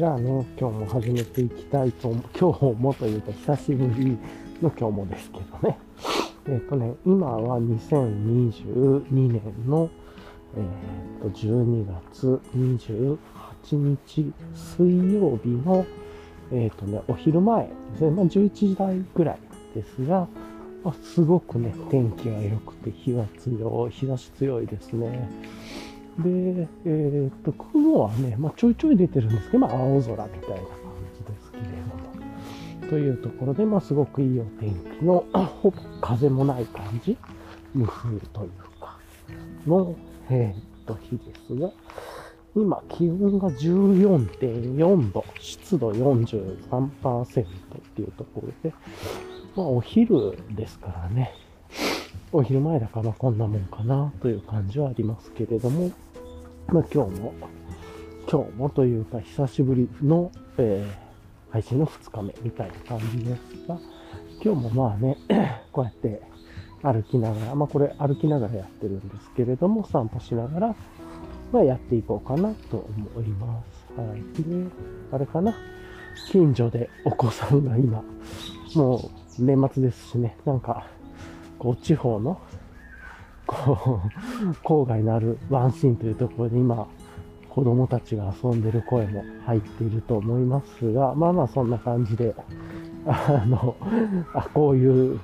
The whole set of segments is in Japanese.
じゃあね、今日も始めていきたいと思う。今日もというか、久しぶりの今日もですけどね。えっ、ー、とね、今は2022年の、えっ、ー、と、12月28日水曜日の、えっ、ー、とね、お昼前ですね。まあ、11時台ぐらいですが、まあ、すごくね、天気が良くて、日は強い、日差し強いですね。で、えー、っと、雲はね、まあ、ちょいちょい出てるんですけど、まあ、青空みたいな感じですけれども。というところで、まあ、すごくいいお天気の、ほ ぼ風もない感じ、無風というか、の、えー、っと、日ですが、今、気温が14.4度、湿度43%っていうところで、まあ、お昼ですからね、お昼前だからこんなもんかなという感じはありますけれども、まあ今日も、今日もというか久しぶりの、えー、配信の2日目みたいな感じですが、今日もまあね、こうやって歩きながら、まあこれ歩きながらやってるんですけれども、散歩しながら、まあやっていこうかなと思います。はい。で、あれかな？近所でお子さんが今、もう年末ですしね、なんか、こう、地方の、こう、郊外のあるワンシーンというところで今、子供たちが遊んでる声も入っていると思いますが、まあまあそんな感じで、あの、あ、こういう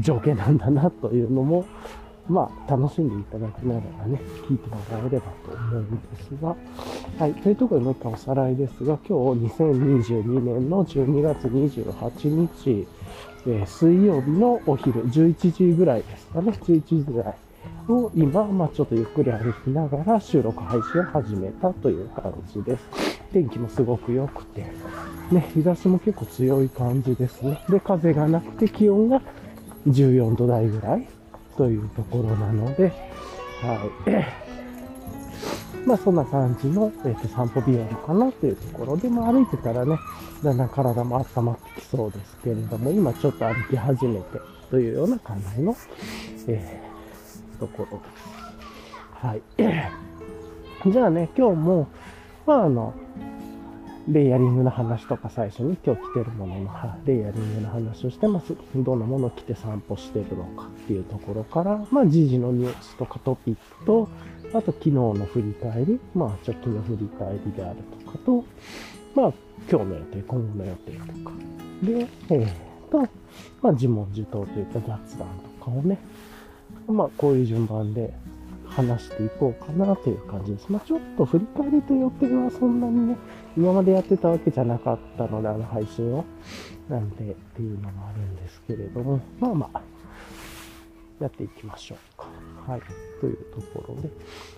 情景なんだなというのも、まあ、楽しんでいただきながらね、聞いてもらえればと思うんですが、はい。というところでもう一回おさらいですが、今日2022年の12月28日、えー、水曜日のお昼、11時ぐらいですかね、11時ぐらいを今、まあちょっとゆっくり歩きながら収録配信を始めたという感じです。天気もすごく良くて、ね、日差しも結構強い感じですね。で、風がなくて気温が14度台ぐらいというところなので、はい。まあそんな感じの、えー、と散歩日和かなというところで、まあ歩いてたらね、だんだん体も温まってきそうですけれども、今ちょっと歩き始めてというような感じの、えー、ところです。はい。じゃあね、今日も、まああの、レイヤリングの話とか最初に今日着てるもののレイヤリングの話をしてます。どんなものを着て散歩してるのかっていうところから、まあ時事のニュースとかトピックと、あと昨日の振り返り、まあ直近の振り返りであるとかと、まあ今日の予定、今後の予定とか。で、えー、と、まあ自問自答というか雑談とかをね、まあこういう順番で話していこうかなという感じです。まあちょっと振り返りと予定はそんなにね、今までやってたわけじゃなかったので、あの配信を。なんでっていうのもあるんですけれども、まあまあ、やっていきましょうか。はい。というところで。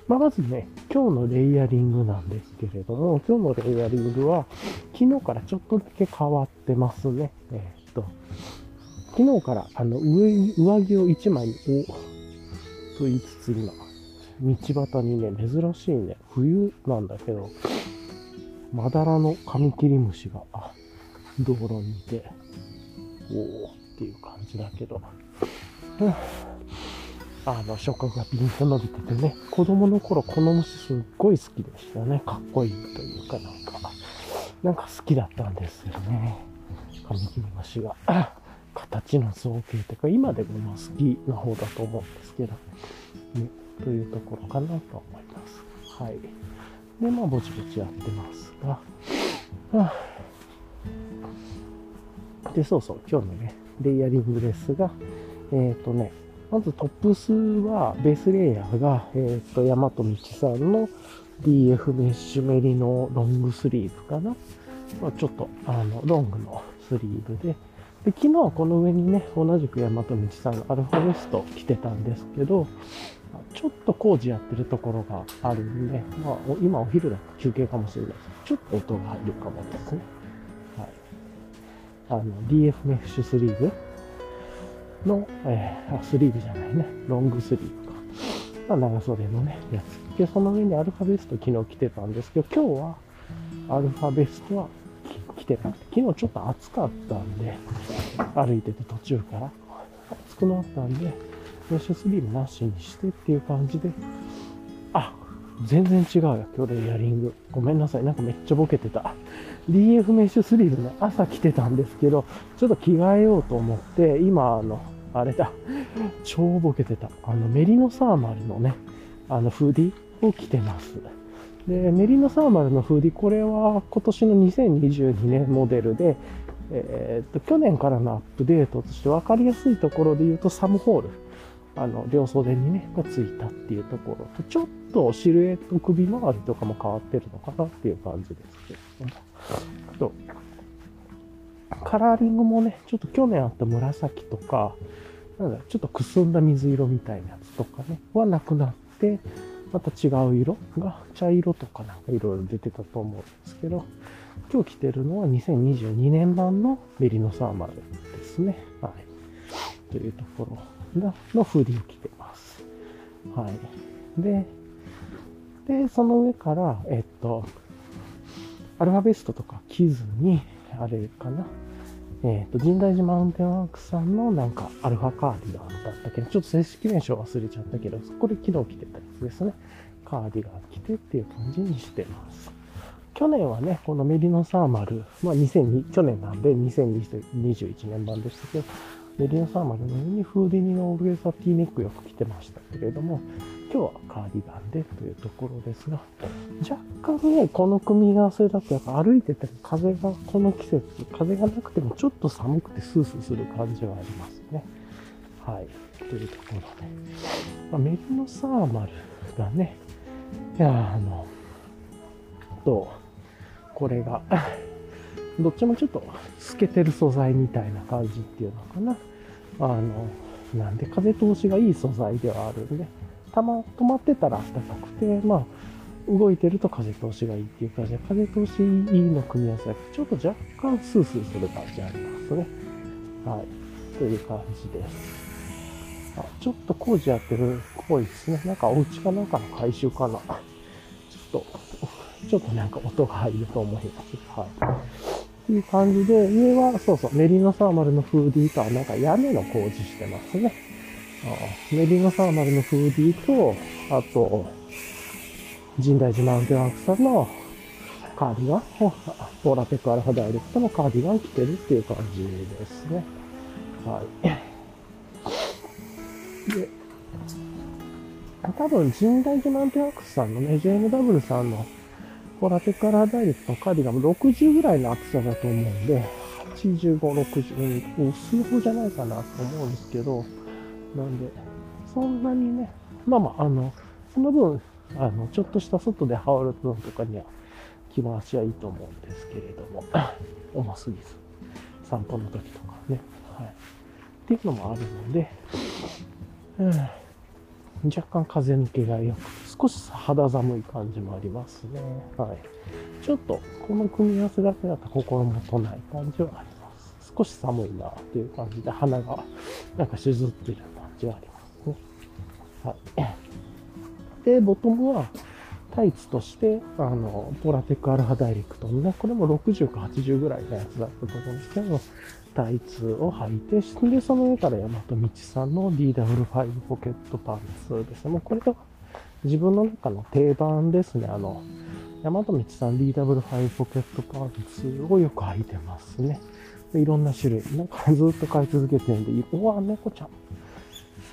まあ、まずね、今日のレイヤリングなんですけれども、今日のレイヤリングは、昨日からちょっとだけ変わってますね。えー、っと、昨日から、あの、上、上着を1枚に、お、と言いつつ今、道端にね、珍しいね、冬なんだけど、まだらのカミキリムシが、道路にいて、おおっていう感じだけど、うんあの、触覚がピンと伸びててね、子供の頃この虫すっごい好きでしたね。かっこいいというかなんか、なんか好きだったんですよね。カミキリムシが。形の造形というか、今でも好きな方だと思うんですけど、ね、というところかなと思います。はい。で、まあ、ぼちぼちやってますが、はあ、で、そうそう、今日のね、レイヤリングですが、えっ、ー、とね、まずトップスは、ベースレイヤーが、えっ、ー、と、ヤマトミチさんの DF メッシュメリのロングスリーブかな。ま、ちょっと、あの、ロングのスリーブで、で、昨日はこの上にね、同じくヤマトミチさんのアルファベスト着てたんですけど、ちょっと工事やってるところがあるんで、まあ、今お昼だと休憩かもしれないです。ちょっと音が入るかもですね。はい。あの、DF メッシュスリーブの、えー、スリーブじゃないね。ロングスリーブか。まあ、長袖のね、やつ。で、その上にアルファベスト昨日着てたんですけど、今日はアルファベストは着てなくて、昨日ちょっと暑かったんで、歩いてて途中から暑くなったんで、メッシュスリーブなしにしてっていう感じで、あ、全然違うよ、今日レイヤリング。ごめんなさい。なんかめっちゃボケてた。DF メッシュスリーブね、朝着てたんですけど、ちょっと着替えようと思って、今、あの、あれだ、超ボケてた。あの、メリノサーマルのね、あの、フーディを着てます。で、メリノサーマルのフーディ、これは今年の2022年モデルで、えー、っと、去年からのアップデートとして分かりやすいところで言うと、サムホール。あの、両袖にね、がついたっていうところと、ちょっとシルエット首周りとかも変わってるのかなっていう感じですけども。とカラーリングもね、ちょっと去年あった紫とか、なんだちょっとくすんだ水色みたいなやつとかね、はなくなって、また違う色が茶色とかなんかいろいろ出てたと思うんですけど、今日着てるのは2022年版のメリノサーマルですね。はい。というところのフーディーを着てます。はい。で、で、その上から、えっと、アルファベストとか着ずに、あれかな。えっ、と、神代寺マウンテンワークさんのなんかアルファカーディガンだったけど、ちょっと正式名称忘れちゃったけど、これ昨日着てたやつですね。カーディガン着てっていう感じにしてます。去年はね、このメリノサーマル、まあ2002、去年なんで2021年版でしたけど、メリノサーマルの上にフーディニのオールウェザーティーネックよく着てましたけれども、今日はカーディガンでというところですが、若干ね、この組み合わせだとやっぱ歩いてても風が、この季節、風がなくてもちょっと寒くてスースーする感じはありますね。はい。というところで。まあ、メリノサーマルがね、いや、あの、と、これが、どっちもちょっと透けてる素材みたいな感じっていうのかな。あの、なんで風通しがいい素材ではあるんで、たま、止まってたら暖かくて、まあ、動いてると風通しがいいっていう感じで、風通しいいの組み合わせだちょっと若干スースーする感じありますね。はい。という感じです。あ、ちょっと工事やってるっぽいですね。なんかお家かなんかの回収かな。ちょっと、ちょっとなんか音が入ると思います。はい。っていう感じで、上は、そうそう、メリノサーマルのフーディーとはなんか屋根の工事してますね。あメリノサーマルのフーディーと、あと、神代寺マウンテンワークさんのカーディガンを、ポーラペックアルファダイレクトのカーディガン着てるっていう感じですね。はい。で、多分、神代寺マウンテンワークスさんのね、JMW さんのこラテカラダイレクトカーディガンも60ぐらいの厚さだと思うんで、85、60、うん、薄い方じゃないかなと思うんですけど、なんで、そんなにね、まあまあ、あの、その分、あの、ちょっとした外で羽織る分とかには着回しはいいと思うんですけれども、重すぎず、散歩の時とかね、はい。っていうのもあるので、うん若干風抜けがよくて、少し肌寒い感じもありますね。はい。ちょっと、この組み合わせだけだと心もとない感じはあります。少し寒いなっていう感じで、鼻がなんかしずってる感じはありますね。はい。で、ボトムは、タイツとして、あの、ポラテックアルファダイレクトのね、これも60か80ぐらいのやつだったと思うんですけど、タイツを履いて、で、その上から大和道さんの DW5 ポケットパンツですね。もうこれが自分の中の定番ですね。あの、大和道さん DW5 ポケットパンツをよく履いてますね。いろんな種類。なんかずっと買い続けてるんで、うわ、猫ちゃん。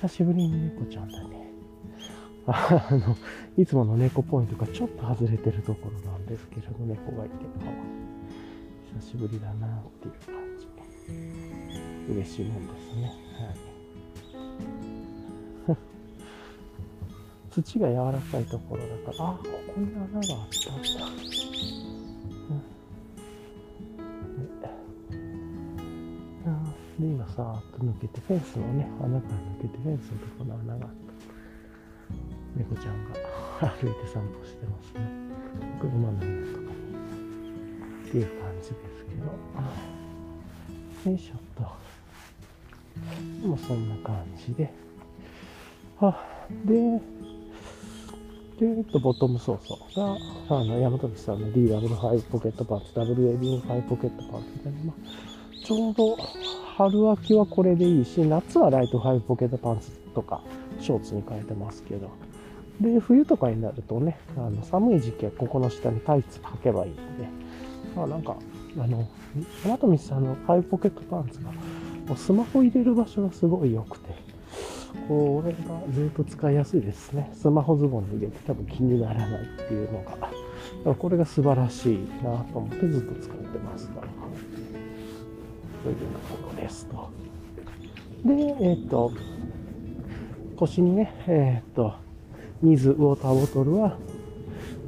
久しぶりに猫ちゃんだね。あの、いつもの猫ポイントがちょっと外れてるところなんですけれど、猫がいて、久しぶりだなっていう感じ。嬉しいもんですね。土が柔らかいところだから、あ、ここに穴があったんだ。で、今さーっと抜けて、フェンスのね、穴から抜けて、フェンスのところの穴があった。猫ちゃんが歩いて散歩してますね。車の上とかに。っていう感じですけど。よいしょっと。もうそんな感じで。あ、で、で、えっと、ボトムソーソが、あの、山崎さんの DW5 ポケットパンツ、WAB5 ポケットパンツで、まあ、ちょうど春秋はこれでいいし、夏はライト5ポケットパンツとか、ショーツに変えてますけど、で、冬とかになるとね、あの寒い時期はここの下にタイツ履けばいいんで、まあなんか、あの、山富さんのアイポケットパンツが、もうスマホ入れる場所がすごい良くて、これがずっと使いやすいですね。スマホズボンに入れて多分気にならないっていうのが、これが素晴らしいなと思ってずっと使ってますから。というところですと。で、えっ、と、腰にね、えっ、と、水、ウォーターボトルは、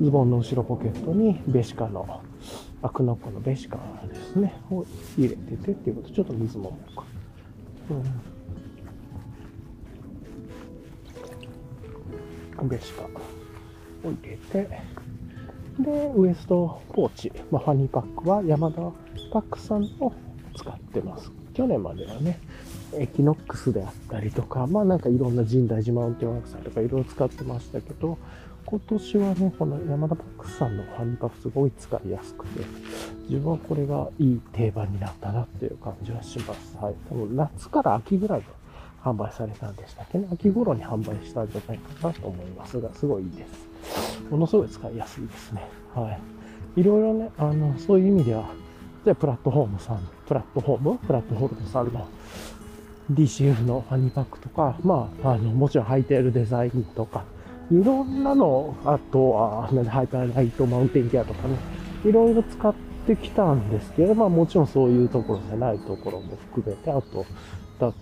ズボンの後ろポケットにベシカの、アクノッコのベシカですね、を入れててっていうことちょっと水もうん。ベシカを入れて、で、ウエストポーチ、まあ、ファニーパックは山田パックさんの使ってます。去年まではね、エキノックスであったりとか、まあなんかいろんな深大寺マウンテンワークスさんとかいろいろ使ってましたけど、今年はね、この山田パックスさんのファニーパックすごい使いやすくて、自分はこれがいい定番になったなっていう感じはします。はい。多分夏から秋ぐらいで販売されたんでしたっけね。秋頃に販売したんじゃないかなと思いますが、すごいいいです。ものすごい使いやすいですね。はい。いろいろね、あの、そういう意味では、じゃプラットフォームさん、プラットフォーム？プラットフォームさんの DCF のファニーパックとか、まあ、あの、もちろん履いているデザインとか、いろんなの、あとは、ハイパーライトマウンテンケアとかね、いろいろ使ってきたんですけど、まあもちろんそういうところじゃないところも含めて、あと、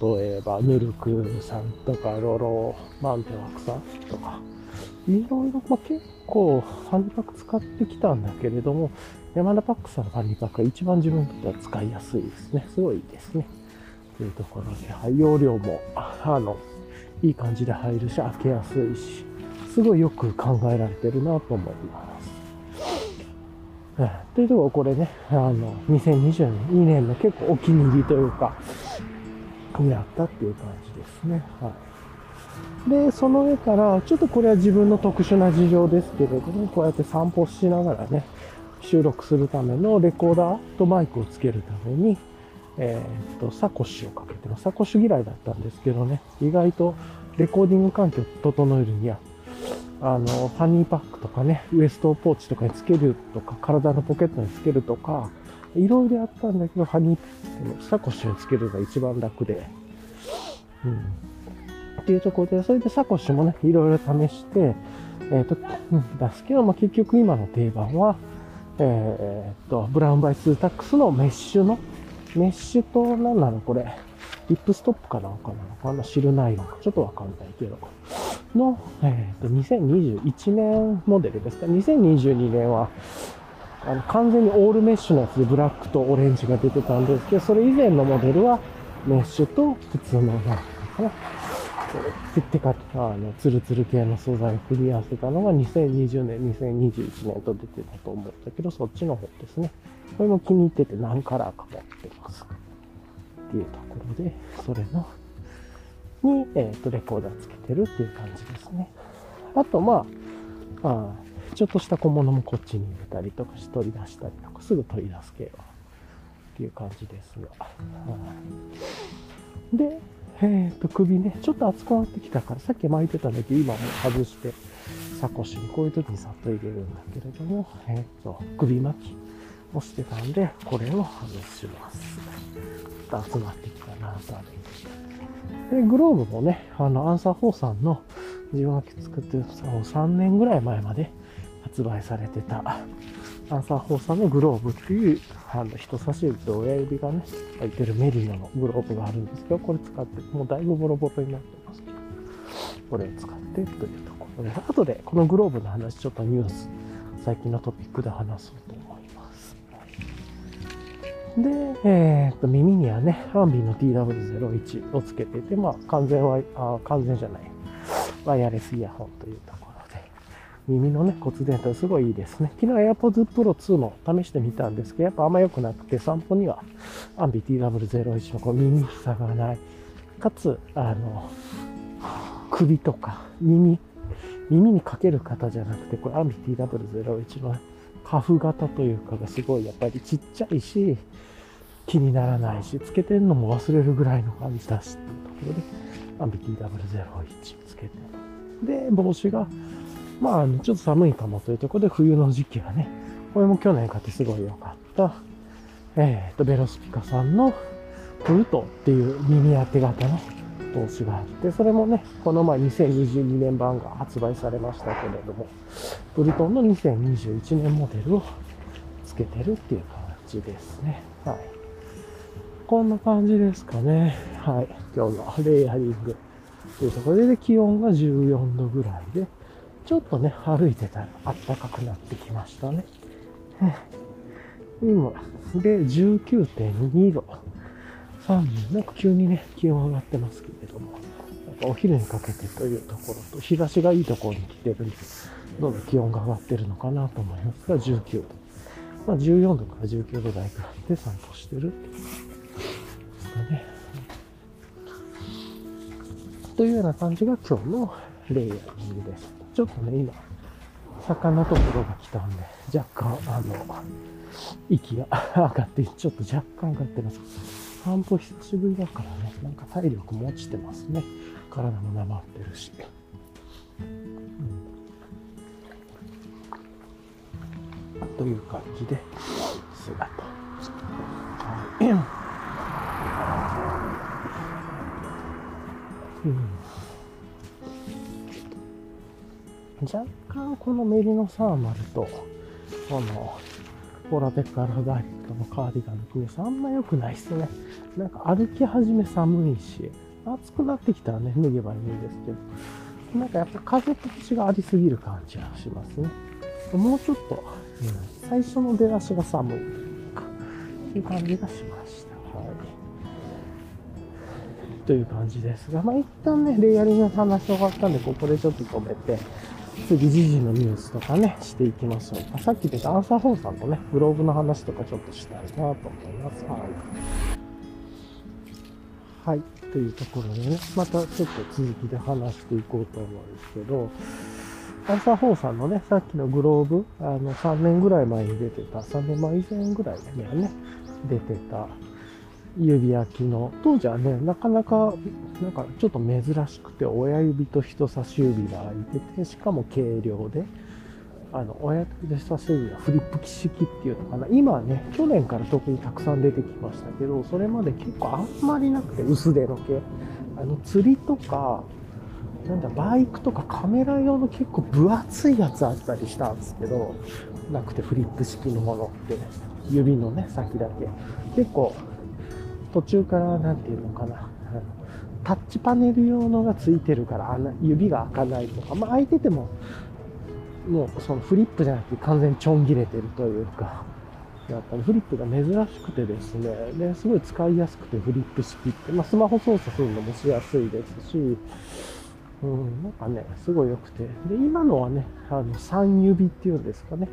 例えば、ヌルクさんとか、ロロマンテワクさんとか、いろいろ、まあ、結構、ファニパック使ってきたんだけれども、山田パックさんのファニパックが一番自分にとっては使いやすいですね。すごいいいですね。というところで、はい、容量も、あの、いい感じで入るし、開けやすいし、すごいよく考えられてるなと思います。というところ、これね、あの、2022年の結構お気に入りというか、になったっていう感じですね。はい。で、その上から、ちょっとこれは自分の特殊な事情ですけれども、こうやって散歩しながらね、収録するためのレコーダーとマイクをつけるために、えー、っと、サコッシュをかけてます。サコッシュ嫌いだったんですけどね、意外とレコーディング環境整えるには、あの、ファニーパックとかね、ウエストポーチとかにつけるとか、体のポケットにつけるとか、いろいろやったんだけど、ファニー、サコッシュにつけるのが一番楽で、うん。っていうところで、それでサコッシュもね、いろいろ試して、えっ、ー、と、うん、出すけど、まあ、結局今の定番は、えー、っと、ブラウンバイツータックスのメッシュの、メッシュと、何なのこれ、リップストップかなんかなのかなシルナイのかちょっとわかんないけど。の、えー、っと、2021年モデルですか ?2022 年は、あの、完全にオールメッシュのやつでブラックとオレンジが出てたんですけど、それ以前のモデルはメッシュと普通の、なんかな、ってか、あの、ツルツル系の素材を組み合わせたのが2020年、2021年と出てたと思うんだけど、そっちの方ですね。これも気に入ってて何カラーか持ってます。っていうところで、それの、に、えっ、ー、と、レコーダーつけてるっていう感じですね。あと、まあ、あちょっとした小物もこっちに入れたりとかし取り出したりとか、すぐ取り出す系は、っていう感じですが。で、えっ、と、首ね、ちょっと熱くなってきたから、さっき巻いてたんだけど、今もう外して、サコッシュにこういう時にさっと入れるんだけれども、えっ、と、首巻きをしてたんで、これを外します。ちょっと集まってきたなとで、グローブもね、あの、アンサー4さんの自分が作ってる3年ぐらい前まで発売されてたアンサー4さんのグローブっていう、あの、人差し指と親指がね、入ってるメリノのグローブがあるんですけど、これ使って、もうだいぶボロボロになってます。けど、これを使ってというところで、後でこのグローブの話、ちょっとニュース、最近のトピックで話そうと思います。で、えー、っと、耳にはね、アンビの TW01 をつけてて、まあ、完全は、あ完全じゃない、ワイヤレスイヤホンというところ耳のね、骨伝導すごいいいですね。昨日 AirPods Pro 2も試してみたんですけど、やっぱあんま良くなくて、散歩にはアンビ TW01 のこう耳塞がない。かつ、あの、首とか耳、耳にかける方じゃなくて、これアンビ TW01 のカフ型というかがすごいやっぱりちっちゃいし、気にならないし、つけてるのも忘れるぐらいの感じだしっていうところで、アンビ TW01 つけてで、帽子が、まあ、あのちょっと寒いかもというところで、冬の時期はね、これも去年買ってすごい良かった、えっ、ー、と、ベロスピカさんのプルトっていう耳当て型の帽子があって、それもね、この前2022年版が発売されましたけれども、ブルトンの2021年モデルをつけてるっていう感じですね。はい。こんな感じですかね。はい。今日のレイヤリングというところで、気温が14度ぐらいで、ちょっとね、歩いてたら暖かくなってきましたね。今、で、19.2度。3なんか急にね、気温上がってますけれども、なんかお昼にかけてというところと、日差しがいいところに来てるんで、どんどん気温が上がってるのかなと思いますが、19度。まあ、14度から19度台くらいで散歩してるていうですかね。というような感じが今日のレイヤリングです。ちょっとね、今、魚ところが来たんで、若干、あの、息が 上がって、ちょっと若干上がってます。散歩久しぶりだからね、なんか体力も落ちてますね。体もなまってるし。うん、という感じで、姿。はい。うん若干このメリノサーマルと、この、ポラテッカラダイトのカーディガンの組み合わせあんま良くないっすね。なんか歩き始め寒いし、暑くなってきたらね、脱げばいいんですけど、なんかやっぱ風と口がありすぎる感じがしますね。もうちょっと、うん、最初の出だしが寒いというか、いう感じがしました。はい。という感じですが、まあ一旦ね、レイヤリングの話終わったんで、ここでちょっと止めて、次、時事のニュースとかね、していきましょうか。さっき言ったアンサーフォーさんのね、グローブの話とかちょっとしたいなと思います。はい。はい。というところでね、またちょっと続きで話していこうと思うんですけど、アンサー4さんのね、さっきのグローブ、あの、3年ぐらい前に出てた、3年前以前ぐらいにはね、出てた、指抜きの、当時はね、なかなか、なんかちょっと珍しくて、親指と人差し指が空いてて、しかも軽量で、あの、親指と人差し指がフリップ式っていうのかな。今はね、去年から特にたくさん出てきましたけど、それまで結構あんまりなくて、薄手の系。あの、釣りとか、なんだ、バイクとかカメラ用の結構分厚いやつあったりしたんですけど、なくてフリップ式のものって、指のね、先だけ。結構途中から何て言うのかな、タッチパネル用のがついてるから指が開かないとか、まあ開いてても、もうそのフリップじゃなくて完全にちょん切れてるというか、やっぱりフリップが珍しくてですね、ですごい使いやすくてフリップ式って、まあスマホ操作するのもしやすいですし、うん、なんかね、すごい良くて。で、今のはね、あの、3指っていうんですかね。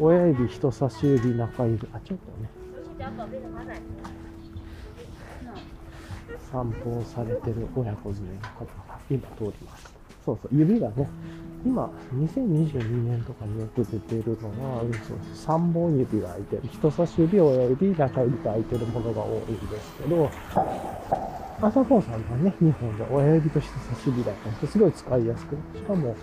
親指、人差し指、中指。あ、ちょっとね。散歩をされてる親子連れの方が今通ります。そうそう、指がね、今、2022年とかによく出てるのは、そう3本指が開いてる。人差し指、親指、中指が開いてるものが多いんですけど、朝子さんがね、2本で親指と人差し指だったんですすごい使いやすくしかも、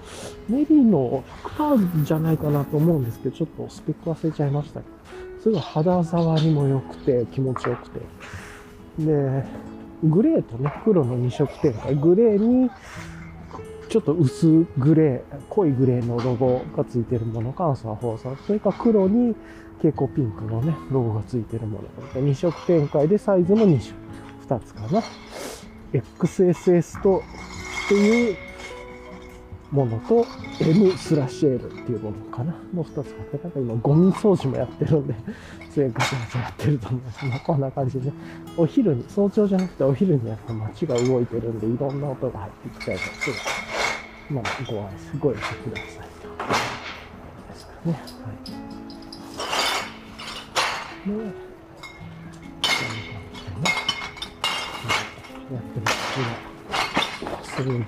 メリーの100%じゃないかなと思うんですけど、ちょっとスペック忘れちゃいましたけど、すごい肌触りも良くて、気持ちよくて。で、グレーとね、黒の2色展開。グレーに、ちょっと薄グレー、濃いグレーのロゴがついてるものか、アンサー放送。それか黒に蛍光ピンクのね、ロゴがついてるもの。2色展開でサイズも2色。2つかな。XSS と、っていうものと M スラッシュ L っていうものかなの2つかけなんか今ゴミ掃除もやってるんで、そういう形でやってると思います。まあこんな感じで、ねお昼に、早朝じゃなくてお昼にやっぱ街が動いてるんで、いろんな音が入ってきたりとかする。まあご愛すごいしてくださいと。ですかね。はい。ねこんな感じでね。やってます。今、すごい勢いで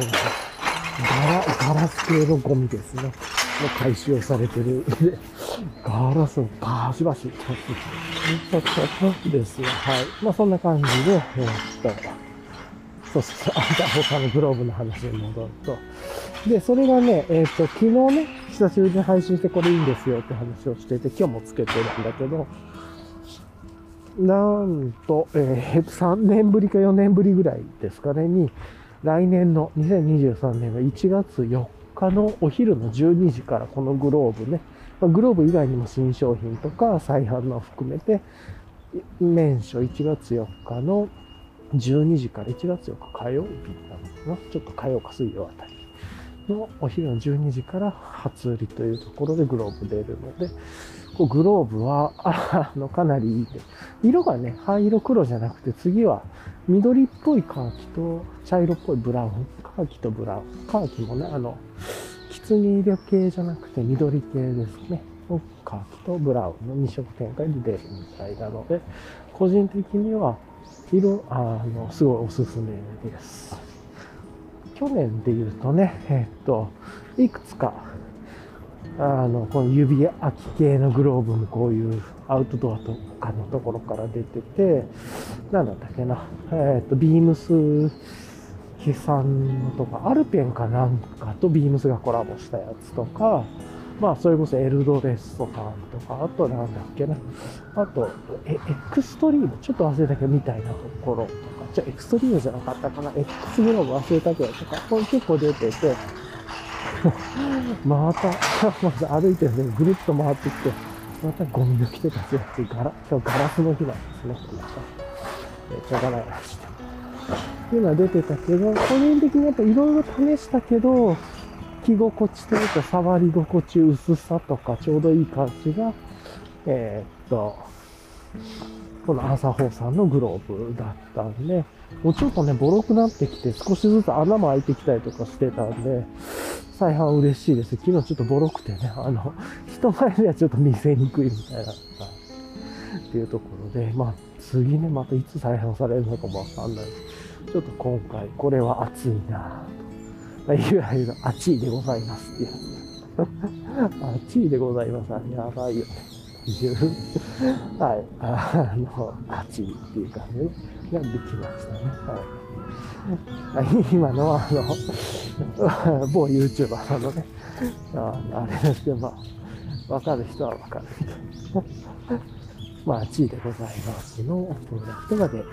音がガラ、ガラス系のゴミですね。の回収をされてる。ガラスをバシバシ使ってですね。は い。まあそんな感じで、えー、っと、そうそう、あんた他のグローブの話に戻ると、で、それがね、えっ、と、昨日ね、久しぶりに配信してこれいいんですよって話をしてて、今日もつけてるんだけど、なんと、えー、3年ぶりか4年ぶりぐらいですかね、に、来年の2023年の1月4日のお昼の12時からこのグローブね、ま、グローブ以外にも新商品とか再販の含めて、年初1月4日の12時から1月4日火曜日なのかな。ちょっと火曜か水曜あたり。のお昼の12時から初売りというところでグローブ出るので、こうグローブは、あの、かなりいいで。色がね、灰色黒じゃなくて、次は緑っぽいカーキと茶色っぽいブラウン。カーキとブラウン。カーキもね、あの、きつね色系じゃなくて緑系ですね。カーキとブラウンの2色展開で出るみたいなので、個人的には、色、あの、すごいおすすめです。去年で言うとね、えっと、いくつか、あの、この指空き系のグローブもこういうアウトドアとかのところから出てて、なんだったっけな、えっと、ビームス飛散とか、アルペンかなんかとビームスがコラボしたやつとか、まあ、それこそエルドレッソさんとか、あとなんだっけな、あと、エクストリーム、ちょっと忘れたけど、みたいなところと、じゃエクストリームじゃなかったかな、X グローブ忘れたけどとか、これ結構出てて、また、まず歩いてるね、ぐるっと回ってきて、またゴミの来てたやつ、ガラ、今日ガラスの日なんですね、また。え、しょうがない話して。っていうのは出てたけど、個人的にやっぱいろいろ試したけど、着心地というか触り心地、薄さとかちょうどいい感じが、えー、っと、この朝ホーさんのグローブだったんで、もうちょっとね、ボロくなってきて、少しずつ穴も開いてきたりとかしてたんで、再販嬉しいです。昨日ちょっとボロくてね、あの、人前ではちょっと見せにくいみたいな、っていうところで、まあ、次ね、またいつ再販されるのかもわかんないです。ちょっと今回、これは熱いなぁと。いわゆる熱いでございますっていう。熱いでございます。やばいよね。いう、はい、あの、熱いっていう感じができましたね。はい。今のは、あの、某 YouTuber さんのね、ああれですけど、まあ、わかる人はわかるみたいな。まあ、地位でございますのプロダクトが出る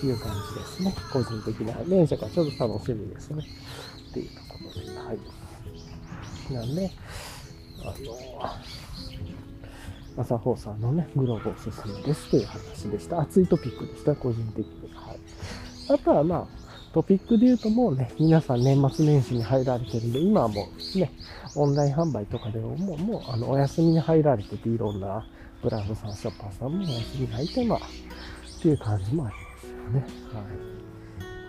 という感じですね。個人的な連射がちょっと楽しみですね。っていうところで、はい。なんで、あの、朝放さんのね、グローブおすすめですという話でした。熱いトピックでした、個人的に。はい。あとはまあ、トピックで言うともうね、皆さん年末年始に入られてるんで、今はもうね、オンライン販売とかでももう、もうあの、お休みに入られてて、いろんなブランドさん、ショッパーさんもお休みに入って、まあ、っていう感じもありますよね。は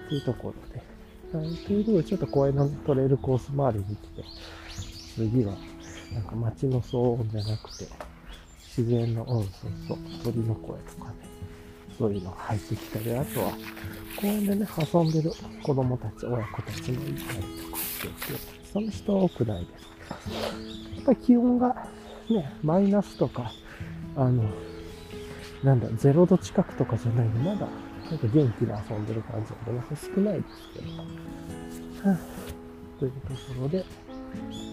い。というところで。はい。ということで、ちょっと公園のトレイルコース周りに来て、次は、なんか街の騒音じゃなくて、自然の、うん、そうそう、鳥の声とかね、そういうのが入ってきたり、あとは、公園でね、遊んでる子供たち、親子たちもいたりとかしていて、その人多くないです。やっぱり気温がね、マイナスとか、あの、なんだ、0度近くとかじゃないんで、まだ、なんか元気に遊んでる感じがね、少ないですけど。はあ、というところで、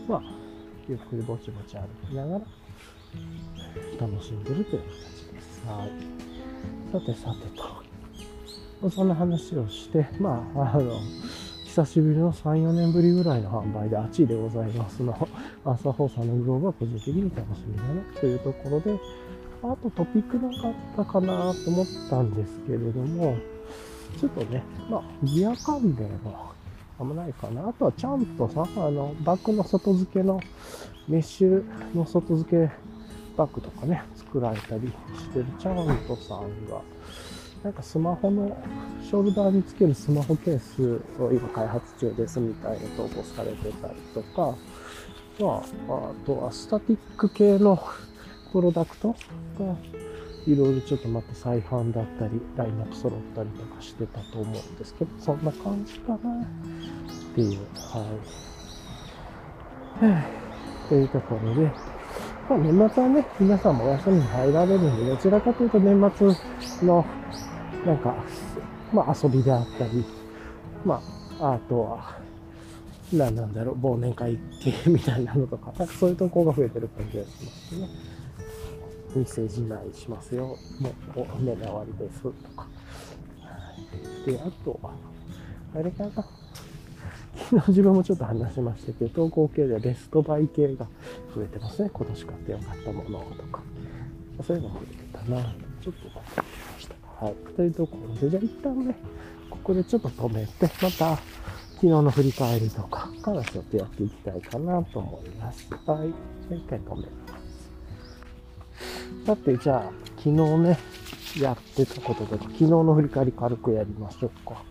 まあ、ゆっくりぼちぼち歩きながら、楽しんでるという形です。はい。さてさてと、そんな話をして、まあ、あの、久しぶりの3、4年ぶりぐらいの販売で、あっちでございますの、朝放送のグローブは個人的に楽しみだなというところで、あとトピックなかったかなと思ったんですけれども、ちょっとね、まあ、ギア関連はあんまないかな。あとはちゃんとさ、あの、バッグの外付けの、メッシュの外付けバッグとかね、作られたりしてるちゃんとさんが、なんかスマホの、ショルダーにつけるスマホケースを今開発中ですみたいな投稿されてたりとか、まあ、あとはスタティック系のプロダクトが、いろいろちょっとまた再販だったり、ラインナップ揃ったりとかしてたと思うんですけど、そんな感じかなっていう、はい。というところで、まあ、年末はね、皆さんもお休みに入られるんで、どちらかというと年末の、なんか、まあ遊びであったり、まあ、あとは、ななんだろう、忘年会系みたいなのとか、なんかそういう投稿が増えてる感じがしますね。店じまいしますよ。もう、お年終わりです。とか。で、あとは、あれかな。昨日自分もちょっと話しましたけど、投稿系ではベストバイ系が増えてますね。今年買ってよかったものとか。そういうの増えてたなちょっと思いました。はい。というところで、じゃあ一旦ね、ここでちょっと止めて、また昨日の振り返りとかからちょっとやっていきたいかなと思います。はい。じゃあ一回止めます。さて、じゃあ、昨日ね、やってたこととか、昨日の振り返り軽くやりましょうか。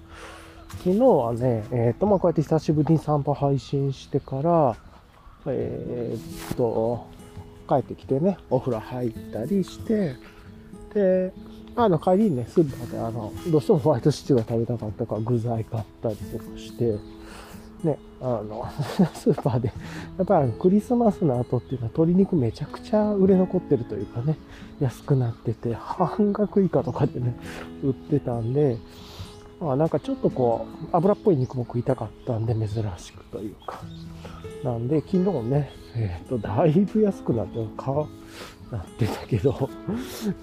昨日はね、えっ、ー、と、まあ、こうやって久しぶりに散歩配信してから、えー、っと、帰ってきてね、お風呂入ったりして、で、あの、帰りにね、スーパーで、あの、どうしてもホワイトシチューが食べたかったから具材買ったりとかして、ね、あの、スーパーで、やっぱりクリスマスの後っていうのは鶏肉めちゃくちゃ売れ残ってるというかね、安くなってて、半額以下とかでね、売ってたんで、まあなんかちょっとこう、油っぽい肉も食いたかったんで珍しくというか。なんで、昨日ね、えっ、ー、と、だいぶ安くなって、買なってたけど、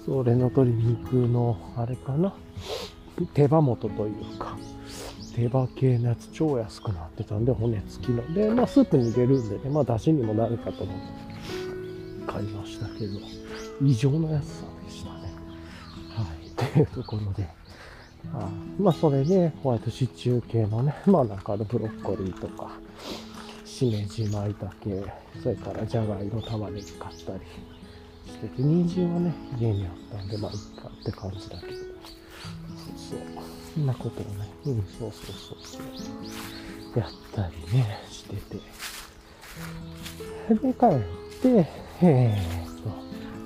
それの鶏肉の、あれかな、手羽元というか、手羽系のやつ超安くなってたんで、骨付きの。で、まあスープに入れるんでね、まあ出汁にもなるかと思って買いましたけど、異常な安さでしたね。はい。というところで、あまあそれで、ホワイトシチュー系のね、まあなんかあのブロッコリーとか、しめじまいたけ、それからじゃがいも玉ねぎ買ったり、してて、人参はね、家にあったんで、まあ、いっかって感じだけど。そうそう。そんなことをね、うん、そうそうそうそう。やったりね、してて。で、帰って、えー、っと、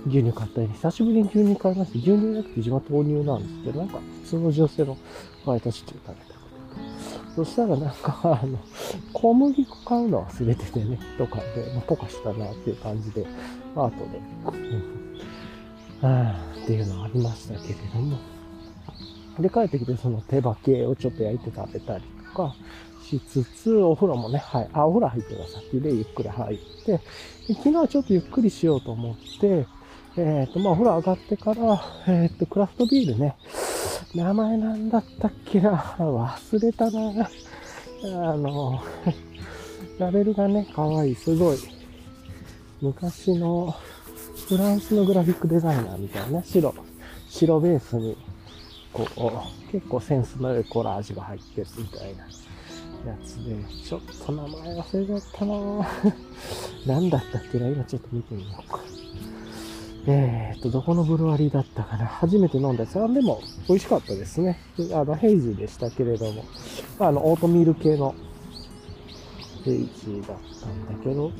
牛乳買ったり、久しぶりに牛乳買いまして、牛乳じゃなくて自分は豆乳なんですけど、なんか通の女性のホワイトシチュー食べたそしたらなんか、あの、小麦粉買うの忘れててね、とかで、まあ、ポカしたなっていう感じで、まあ、後で、うん、あっていうのはありましたけれども。で、帰ってきてその手羽系をちょっと焼いて食べたりとかしつつ、お風呂もね、はい、あ、お風呂入ってた先でゆっくり入って、で昨日はちょっとゆっくりしようと思って、えっ、ー、と、まあ、お風呂上がってから、えっ、ー、と、クラフトビールね、名前なんだったっけな。忘れたな。あの、ラベルがね、かわい。い。すごい。昔のフランスのグラフィックデザイナーみたいな白、白ベースに、こう、結構センスの良いコラージュが入ってるみたいな。やつで、ちょっと名前忘れちゃったな。何だったっけな。今ちょっと見てみようか。えー、っと、どこのブルワリーだったかな。初めて飲んだやつ。あ、でも、美味しかったですね。あの、ヘイジーでしたけれども、あの、オートミール系のヘイジーだったんだけど、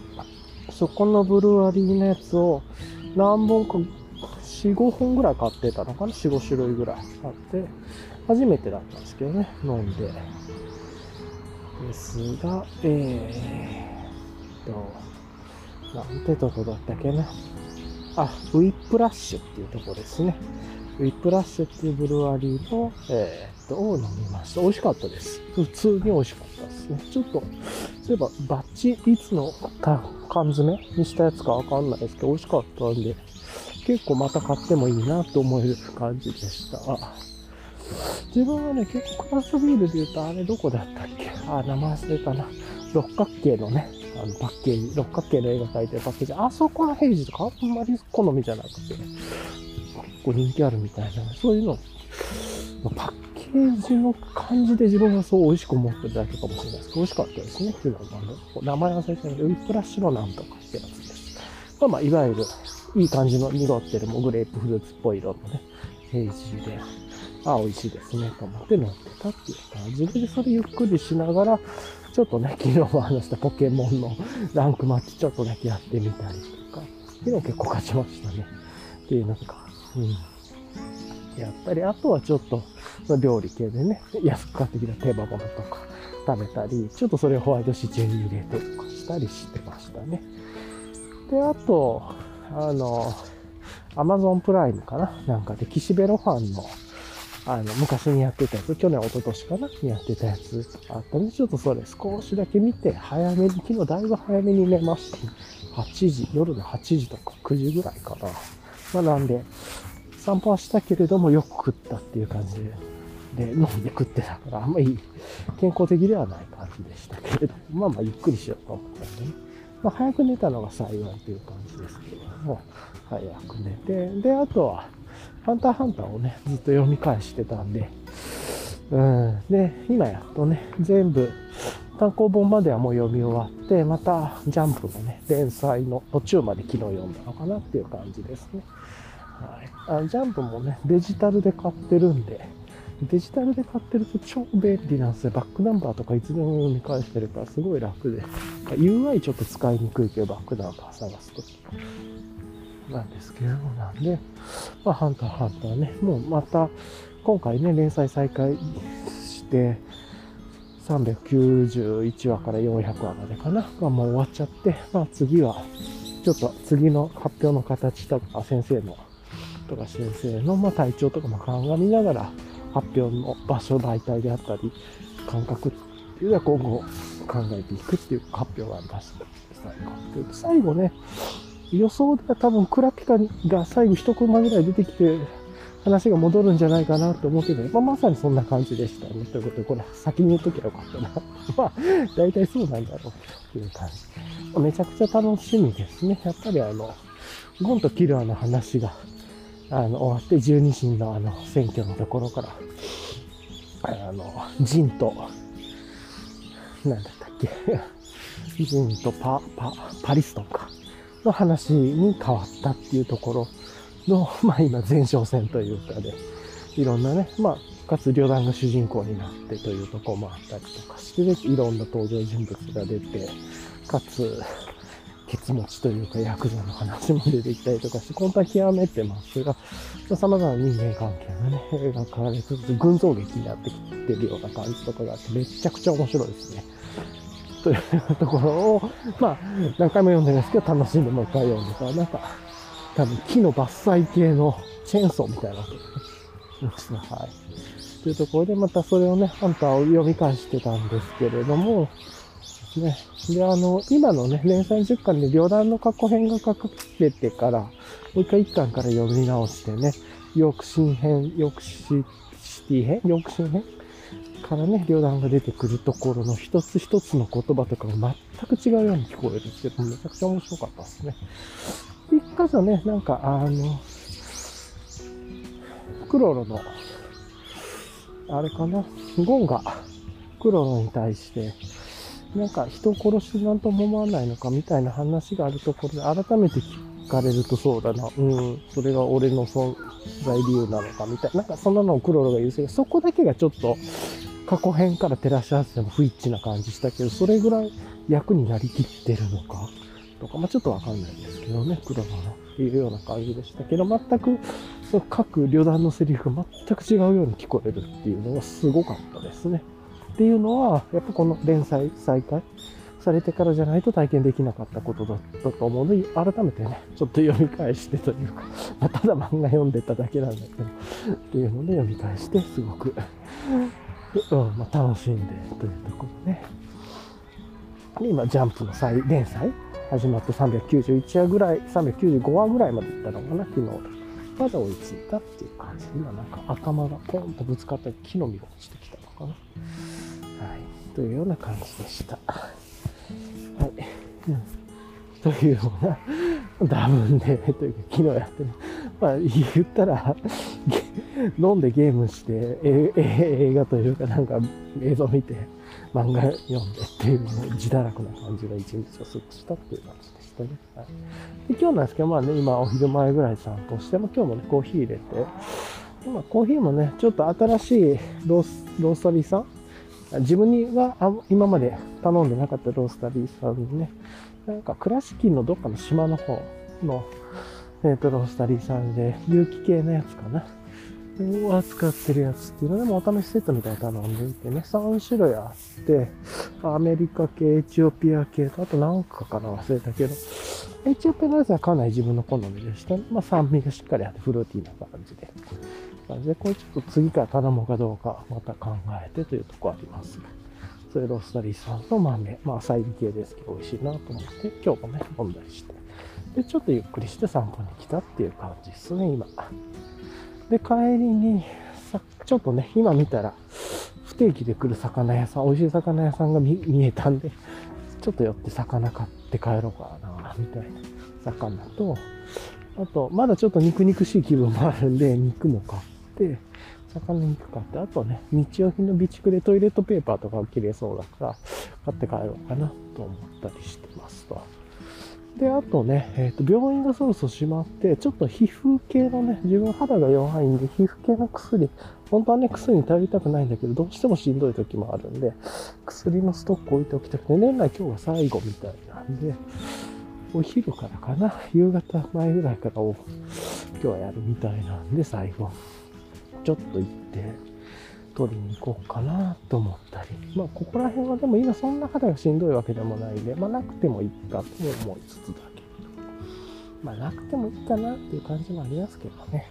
そこのブルワリーのやつを何本か、4、5本ぐらい買ってたのかな ?4、5種類ぐらい買って、初めてだったんですけどね、飲んで。ですが、えー、っと、なんてとこだったっけな。あ、ウィップラッシュっていうとこですね。ウィップラッシュっていうブルワリーの、えー、っと、を飲みました。美味しかったです。普通に美味しかったですね。ちょっと、そういえば、バッチ、いつの缶詰にしたやつかわかんないですけど、美味しかったんで、結構また買ってもいいなと思える感じでした。自分はね、結構クラフトビールで言うと、あれどこだったっけ？あ、名前忘れたな。六角形のね、あのパッケージ、六角形の絵が描いてるパッケージ、あそこのヘイジとかあんまり好みじゃなくて、結構人気あるみたいな、そういうの、パッケージの感じで自分がそう美味しく思ってるだけかもしれないです、美味しかったですね。っていうのは、名前忘れてないけど、ウィップラッシュのなんとかってやつです。まあまあ、いわゆる、いい感じの濁ってるもグレープフルーツっぽい色のね、ヘイジで、あ、美味しいですね、と思って乗ってたっていう感じで、それゆっくりしながら、ちょっとね、昨日も話したポケモンのランクマッチちょっとだけやってみたりとか、昨日結構勝ちましたね。っていうのとか、うん。やったり、あとはちょっと、料理系でね、安く買ってきた手羽物とか食べたり、ちょっとそれをホワイトシチューに入れてとかしたりしてましたね。で、あと、あの、アマゾンプライムかな？なんかで、岸辺露伴のあの、昔にやってたやつ、去年、一昨年かなにやってたやつあったんで、ちょっとそれ少しだけ見て、早めに、昨日だいぶ早めに寝ました、8時、夜の8時とか9時ぐらいかな。まあなんで、散歩はしたけれどもよく食ったっていう感じで、で、飲んで食ってたから、あんまり健康的ではない感じでしたけれども、まあまあゆっくりしようと思ったんでね。まあ早く寝たのが幸いという感じですけれども、早く寝て、で、あとは、ハンターハンターをね、ずっと読み返してたんで、うん。で、今やっとね、全部、単行本まではもう読み終わって、またジャンプのね、連載の途中まで昨日読んだのかなっていう感じですね。はい。あジャンプもね、デジタルで買ってるんで、デジタルで買ってると超便利なんですよ。バックナンバーとかいつでも読み返してるからすごい楽で。UI ちょっと使いにくいけど、バックナンバー探すとき。なんですけれども、なんで、まあ、ハンターハンターね、もうまた、今回ね、連載再開して、391話から400話までかな、がもう終わっちゃって、まあ次は、ちょっと次の発表の形とか、先生の、とか先生の、まあ体調とかも鑑みながら、発表の場所、媒体であったり、感覚っていうのは今後考えていくっていう発表がありました。最後ね、予想では多分クラピカが最後一コマぐらい出てきて、話が戻るんじゃないかなと思ってたまあ、まさにそんな感じでしたね。ということで、これ先に言っときゃよかったな。まあ、大体そうなんだろうという感じ。めちゃくちゃ楽しみですね。やっぱりあの、ゴンとキルアの話が、あの、終わって、十二神のあの、選挙のところから、あの、ジンと、なんだったっけ、ジンとパ、パ、パリストンか。の話に変わったっていうところの、まあ今前哨戦というかで、いろんなね、まあ、かつ旅団が主人公になってというとこもあったりとかして、いろんな登場人物が出て、かつ、ケツ持ちというかヤクザの話も出てきたりとかして、本当は極めてますが、様々な人間関係がね、描かれつつ、群像劇になってきてるような感じとかがあって、めちゃくちゃ面白いですね。というところを、まあ、何回も読んでるんですけど、楽しんでもう一回読んでたら、なんか、多分木の伐採系のチェーンソーみたいなことですね。はい。というところで、またそれをね、ハンターを読み返してたんですけれども、ね。で、あの、今のね、連載10巻で旅団の過去編が書かれてから、もう一回1巻から読み直してね、ヨークシン編、ヨークシティ編ヨークシン編からね、旅団が出てくるところの一つ一つの言葉とかが全く違うように聞こえるんですけど、めちゃくちゃ面白かったですね。で一箇所ね、なんか、あの、クロロの、あれかな、ゴンがクロロに対して、なんか人を殺してなんとも思わないのかみたいな話があるところで改めて聞かれるとそうだな、うん、それが俺の存在理由なのかみたいな、なんかそんなのをクロロが言うせそこだけがちょっと過去編から照らし合わせても不一致な感じしたけど、それぐらい役になりきってるのか？とか、まあちょっとわかんないですけどね、黒ロのっていうような感じでしたけど、全くその各旅団のセリフが全く違うように聞こえるっていうのがすごかったですね。っていうのは、やっぱこの連載再開されてからじゃないと体験できなかったことだったと思うので、改めてね、ちょっと読み返してというか、まあ、ただ漫画読んでただけなんだけど、っていうので読み返して、すごくうんまあ、楽しんでというところね。今、ジャンプの再連載？始まって391話ぐらい、395話ぐらいまでいったのかな、昨日。まだ追いついたっていう感じ。今なんか頭がポンとぶつかった木の実が落ちてきたのかな。はい。というような感じでした。はい。うんというような、ダブンで、というか、昨日やってね。まあ、言ったら、飲んでゲームして、え映画というか、なんか映像見て、漫画読んでっていう、自堕落な感じが一日を過ごしたっていう感じでしたね。はい、で今日なんですけど、まあね、今お昼前ぐらい散歩して、も今日もね、コーヒー入れて、今コーヒーもね、ちょっと新しいロースロースタリーさん？自分には今まで頼んでなかったロースタリーさんにね、なんか倉敷のどっかの島の方の、えっ、ー、と、ロースタリーさんで、有機系のやつかな。を扱ってるやつっていうのでもお試しセットみたいなの頼んでいてね、3種類あって、アメリカ系、エチオピア系と、あと何かかな忘れたけど、エチオピアのやつはかなり自分の好みでした、ね。まあ酸味がしっかりあってフルーティーな感じで。感じで、これちょっと次から頼もうかどうかまた考えてというとこあります。それロースタリーさんの豆、まあ、サイリ系ですけど、美味しいなと思って、今日もね、飲んだりして。で、ちょっとゆっくりして散歩に来たっていう感じですね、今。で、帰りに、さちょっとね、今見たら、不定期で来る魚屋さん、美味しい魚屋さんが見えたんで、ちょっと寄って魚買って帰ろうかな、みたいな魚と、あと、まだちょっと肉肉しい気分もあるんで、肉も買って、魚肉買って、あとね、日用品の備蓄でトイレットペーパーとかが切れそうだから、買って帰ろうかなと思ったりしてますと。で、あとね、えっ、ー、と、病院がそろそろ閉まって、ちょっと皮膚系のね、自分肌が弱いんで、皮膚系の薬、本当はね、薬に頼りたくないんだけど、どうしてもしんどい時もあるんで、薬のストック置いておきたくて、年内今日が最後みたいなんで、お昼からかな、夕方前ぐらいからを今日はやるみたいなんで、最後、ちょっと行って、取りに行こうかなと思ったり。まあ、ここら辺はでも今そんな肌がしんどいわけでもないんで、まあ、なくてもいいかと思いつつだけど。まあ、なくてもいいかなっていう感じもありますけどね。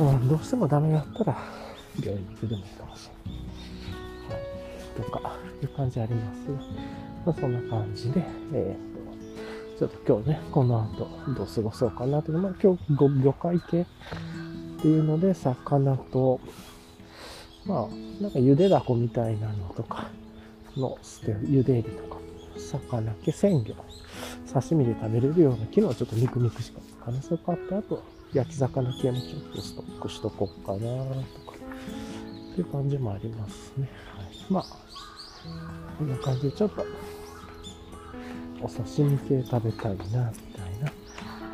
うん、どうしてもダメだったら、病院に行くでもいいかもしれない。はい。とか、いう感じありますまあ、そんな感じで、えー、と、ちょっと今日ね、この後どう過ごそうかなというまあ、今日魚介系っていうので、魚と、まあ、なんかゆでだこみたいなのとかの捨て、ゆでエビとか、魚系、鮮魚、刺身で食べれるような、昨日はちょっと肉肉しかったかな。それ買って、あと、焼き魚系もちょっとストックしとこうかなとか、っていう感じもありますね。はい。まあ、こんな感じでちょっと、お刺身系食べたいな、みたいな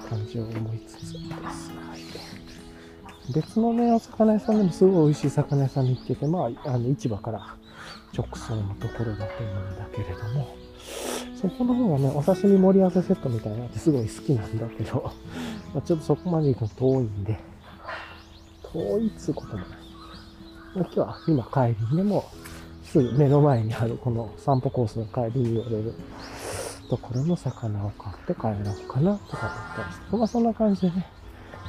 感じを思いつつです。はい。別のね、お魚屋さんでもすごい美味しい魚屋さんに行ってて、まあ、あの、市場から直送のところだと思うんだけれども、そこの方がね、お刺身盛り合わせセットみたいなのってすごい好きなんだけど、まあ、ちょっとそこまで行くの遠いんで、遠いっつうこともない。今日は今帰りにでも、すぐ目の前にあるこの散歩コースの帰りに寄れるところの魚を買って帰ろうかなとか思ったりして、まあそんな感じでね、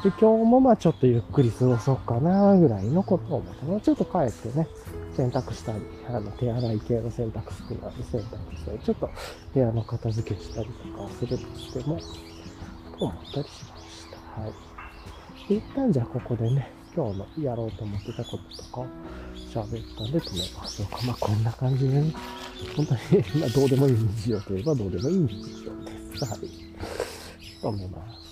で、今日もまあちょっとゆっくり過ごそうかなぐらいのことを思って、まあ、ちょっと帰ってね、洗濯したり、あの手洗い系の洗濯少ない洗濯したり、ちょっと部屋の片付けしたりとかするとしても、と思ったりしました。はい。一旦じゃあここでね、今日のやろうと思ってたこととか喋ったんで止めましょうか。まあこんな感じでね、本当に、まあどうでもいい日常といえばどうでもいい日常です。はい。止めます。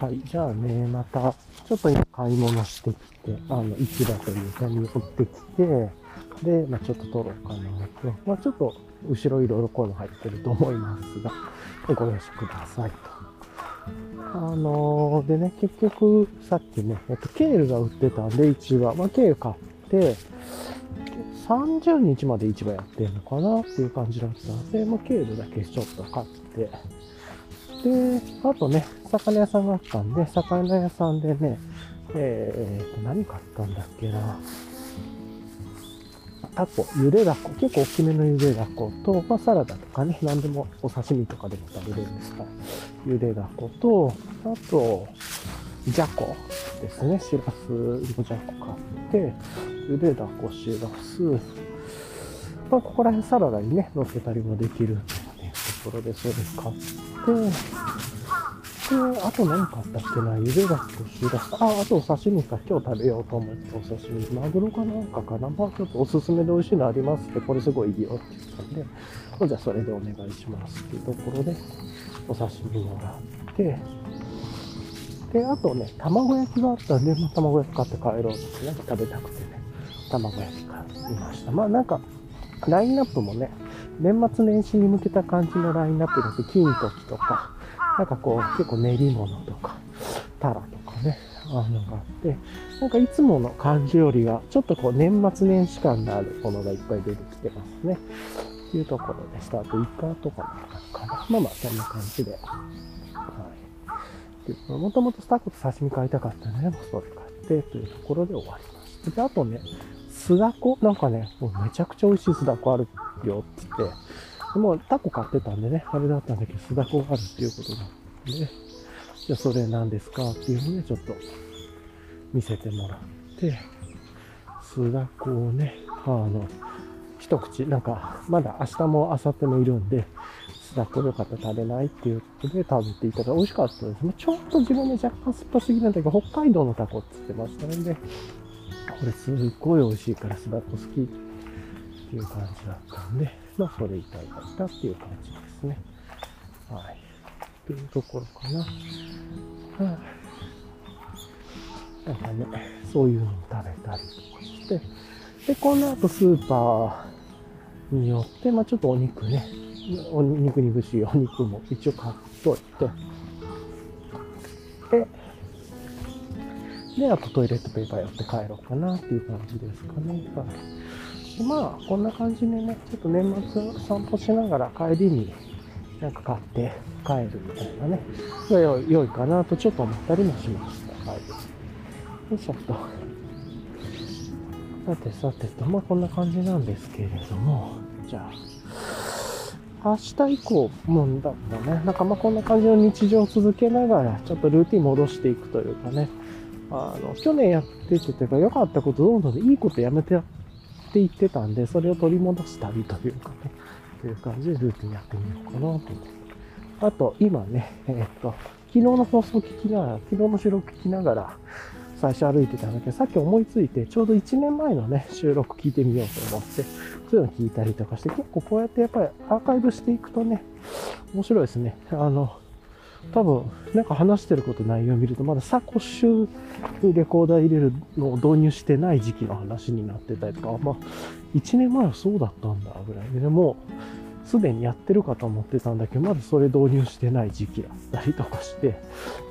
はい。じゃあね、また、ちょっと今買い物してきて、あの、市場というかに持ってきて、で、まあちょっと撮ろうかなと。まあちょっと、後ろいろいろこういうの入ってると思いますが、ご了承くださいと。あのー、でね、結局、さっきね、えっと、ケールが売ってたんで、市場、まあケール買って、30日まで市場やってんのかなっていう感じだったので、まあ、ケールだけちょっと買って、で、あとね、魚屋さんがあったんで、魚屋さんでね、えーと、何買ったんだっけな。タコ、ゆでだこ、結構大きめのゆでだこと、まあ、サラダとかね、何でもお刺身とかでも食べれるんですか。ら、ゆでだこと、あと、じゃこですね、しらすのじゃこ買って、ゆでだこ、しらす、まあ、ここら辺サラダにね、乗せたりもできるっていうところで、それ買っ、で、あと何買ったっけな、ゆでだしとしらす。あ、あとお刺身か。今日食べようと思ってお刺身。マグロかなんかかな。まあちょっとおすすめで美味しいのありますって、これすごいいいよって言ったんで、じゃあそれでお願いしますっていうところで、お刺身もらって、で、あとね、卵焼きがあったんで、まあ、卵焼き買って帰ろうとってなんか食べたくてね、卵焼き買いました。まあなんか、ラインナップもね、年末年始に向けた感じのラインナップだと、金時とか、なんかこう、結構練り物とか、タラとかね、あのがあって、なんかいつもの感じよりは、ちょっとこう、年末年始感のあるものがいっぱい出てきてますね。っていうところでした。あと、イカとかもあるかな。まあまあ、そんな感じで。はい。もともとスタッフと刺身買いたかったので、もうそれ買って、というところで終わりました。で、あとね、酢だこなんかね、もうめちゃくちゃ美味しい酢だこあるよって言って、でもタコ買ってたんでね、あれだったんだけど、酢だこがあるっていうことなんで、じゃあそれ何ですかっていうので、ちょっと見せてもらって、酢だこをね、あの、一口、なんか、まだ明日も明後日もいるんで、酢だこよかったら食べないっていうことで食べていただいて美味しかったです。ちょっと自分で若干酸っぱすぎなんだけど、北海道のタコって言ってましたので、これすっごい美味しいから酢だこ好きっていう感じだったんで、まあそれいただいたっていう感じですね。はい。というところかな。はあなんかね、そういうのを食べたりとかして、で、この後スーパーによって、まあちょっとお肉ね、お肉にしいお肉も一応買っといて、で、で、あとトイレットペーパーやって帰ろうかなっていう感じですかね。はい。まあ、こんな感じでね、ちょっと年末散歩しながら帰りになんか買って帰るみたいなね、が良いかなとちょっと思ったりもしました。はい。よいしょっと。さてさてと、まあこんな感じなんですけれども、じゃあ、明日以降もんだろうね。なんかまあこんな感じの日常を続けながら、ちょっとルーティン戻していくというかね、あの、去年やっててというか良かったことどんどんいいことやめてっていってたんで、それを取り戻す旅というかね、という感じでルーティンやってみようかなと思って。あと、今ね、えー、っと、昨日の放送聞きながら、昨日の収録聞きながら、最初歩いてたんだけど、さっき思いついて、ちょうど1年前のね、収録聞いてみようと思って、そういうの聞いたりとかして、結構こうやってやっぱりアーカイブしていくとね、面白いですね。あの、多分、なんか話してること内容を見ると、まだサコッシュレコーダー入れるのを導入してない時期の話になってたりとか、まあ、1年前はそうだったんだぐらい。で、で、もすでにやってるかと思ってたんだけど、まだそれ導入してない時期だったりとかして、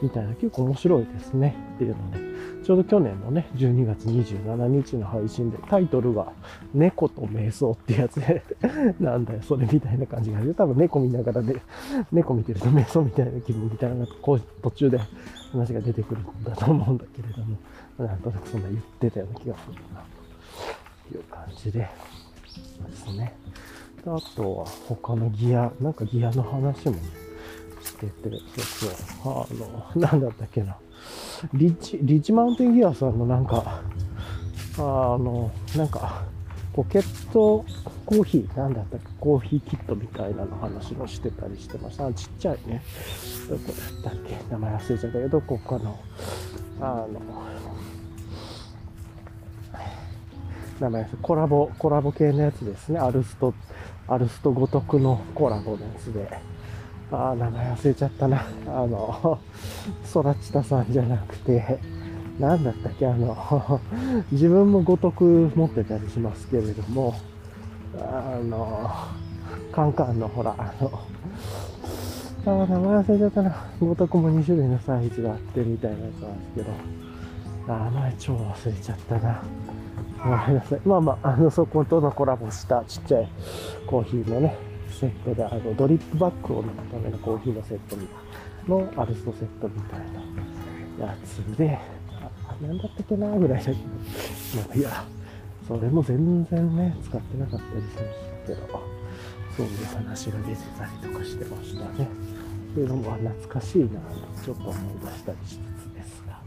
みたいな結構面白いですねっていうので、ちょうど去年のね、12月27日の配信で、タイトルが、猫と瞑想ってやつで なんだよ、それみたいな感じがする。多分猫見ながらで、猫見てると瞑想みたいな気分みたいなのが、こう、途中で話が出てくるんだと思うんだけれども、なんとなくそんな言ってたような気がするな、という感じで、ですね。あとは、他のギア、なんかギアの話もね、してて、そうそう、あの、なんだったっけな。リッチ、リッチマウンテンギアさんのなんか、あの、なんか、ポケットコーヒー、なんだったっけ、コーヒーキットみたいなの話もしてたりしてました。ちっちゃいね。どこだったっけ？名前忘れちゃったけど、どこかの、あの、名前コラボ、コラボ系のやつですね。アルスト、アルストごとくのコラボのやつで。ああ、名前忘れちゃったな。あの、ソラチタさんじゃなくて、なんだったっけ、あの、自分もごとく持ってたりしますけれども、あの、カンカンのほら、あの、ああ、名前忘れちゃったな。ごとくも2種類のサイズがあってみたいなやつなんですけど、名前超忘れちゃったな。ごめんなさい。まあまあ、あの、そことのコラボしたちっちゃいコーヒーのね、セットで、あの、ドリップバッグを飲むためのコーヒーのセットみたいのアルストセットみたいなやつで、あ、なんだったっけなぐらいだけど、まあ、いや、それも全然ね、使ってなかったりしましたけど、そういう話が出てたりとかしてましたね。というのも懐かしいなとちょっと思い出したりしつつですが。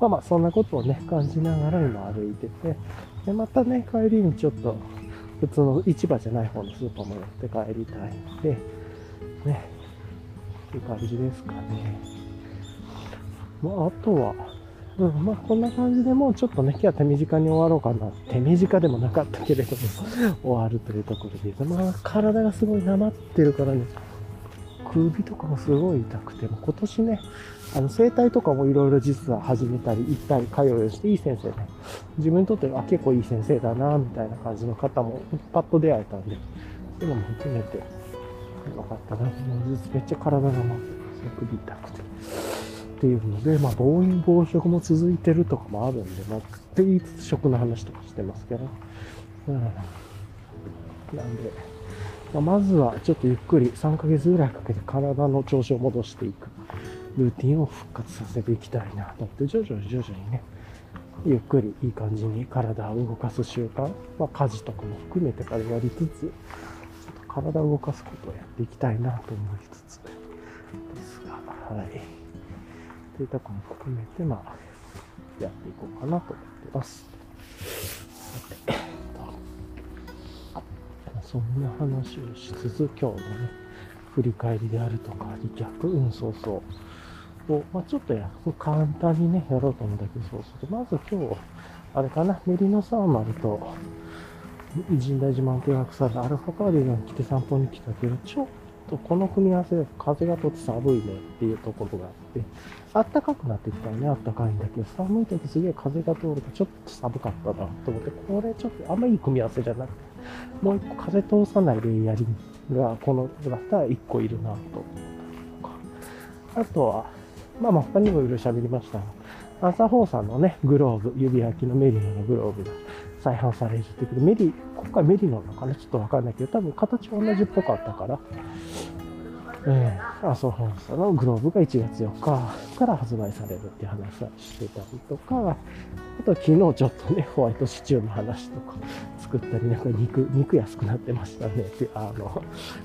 まあまあ、そんなことをね、感じながら今歩いてて、で、またね、帰りにちょっと普通の市場じゃない方のスーパーも寄って帰りたいので、ね、っていう感じですかね。まあ、あとは、うん、まあ、こんな感じでもうちょっとね、今日は手短に終わろうかな。手短でもなかったけれども 終わるというところで、まあ、体がすごいなまってるからね、首とかもすごい痛くて、も今年ね、あの、整体とかもいろいろ実は始めたり、行ったり、通いをして、いい先生ね。自分にとっては結構いい先生だな、みたいな感じの方もパッと出会えたんで、そういうのも含めて、よかったな。もうめっちゃ体が回ってます首痛くて。っていうので、まあ、暴飲暴食も続いてるとかもあるんで、まあ、って言いつつ食の話とかしてますけど、うん。なんで、まあ、まずはちょっとゆっくり3ヶ月ぐらいかけて体の調子を戻していく。ルーティンを復活させていきたいなと思って、徐々に徐々にね、ゆっくりいい感じに体を動かす習慣、まあ、家事とかも含めてからやりつつ、ちょっと体を動かすことをやっていきたいなと思いつつですが、はい。というとこも含めて、まあ、やっていこうかなと思ってます。さて、えっと、そんな話をしつつ、今日のね、振り返りであるとか、離脚、うん、そうそう。を、まあ、ちょっとや、簡単にね、やろうと思うんだけど、そうすると、まず今日、あれかな、メリノサーマルと、神代島の定額されアルファカーディガン着て散歩に来たけど、ちょっとこの組み合わせで風がとって寒いねっていうところがあって、あったかくなってきたよね、あったかいんだけど、寒い時すげえ風が通るとちょっと寒かったなと思って、これちょっとあんまいい組み合わせじゃなくて、もう一個風通さないレイヤリングがこのだったら一個いるなと。思った。あとは、まあまあ他にもいろいろ喋りました。が、アサホーさんのね、グローブ、指焼きのメリノのグローブが再販されるってこと、メリ、今回メリノなのかな？ちょっとわかんないけど、多分形は同じっぽかったから、えー、アソホーさんのグローブが1月4日から発売されるっていう話をしてたりとか、あと昨日ちょっとね、ホワイトシチューの話とか作ったり、なんか肉、肉安くなってましたね。あの、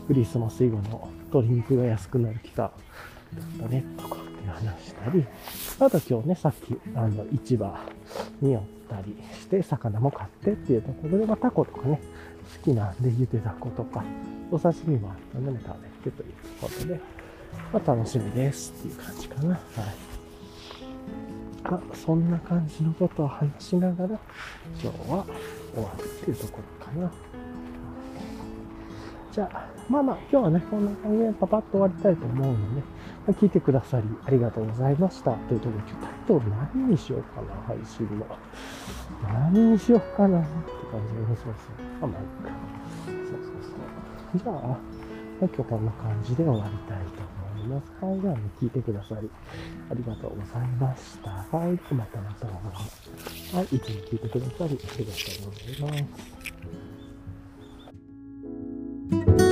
クリスマス以後の鶏肉が安くなる期間だったね、とか。話したり、あと今日ね、さっき、あの、市場に寄ったりして、魚も買ってっていうところで、まあ、タコとかね、好きなんで、ゆでだことか、お刺身もあったので食べてということで、まあ、楽しみですっていう感じかな。はい。あ、そんな感じのことを話しながら、今日は終わるっていうところかな。じゃあ、まあまあ、今日はね、こんな感じでパパッと終わりたいと思うので、まあ聞いてくださりありがとうございました。というところで、タイトル何にしようかな、配信の。何にしようかなって感じで、そうそう。あ、まあいいか。そうそうそう。じゃあ、今日こんな感じで終わりたいと思います。はい、ではね、聞いてくださりありがとうございました。はい、またまた。はい、いつも聞いてくださりありがとうございます。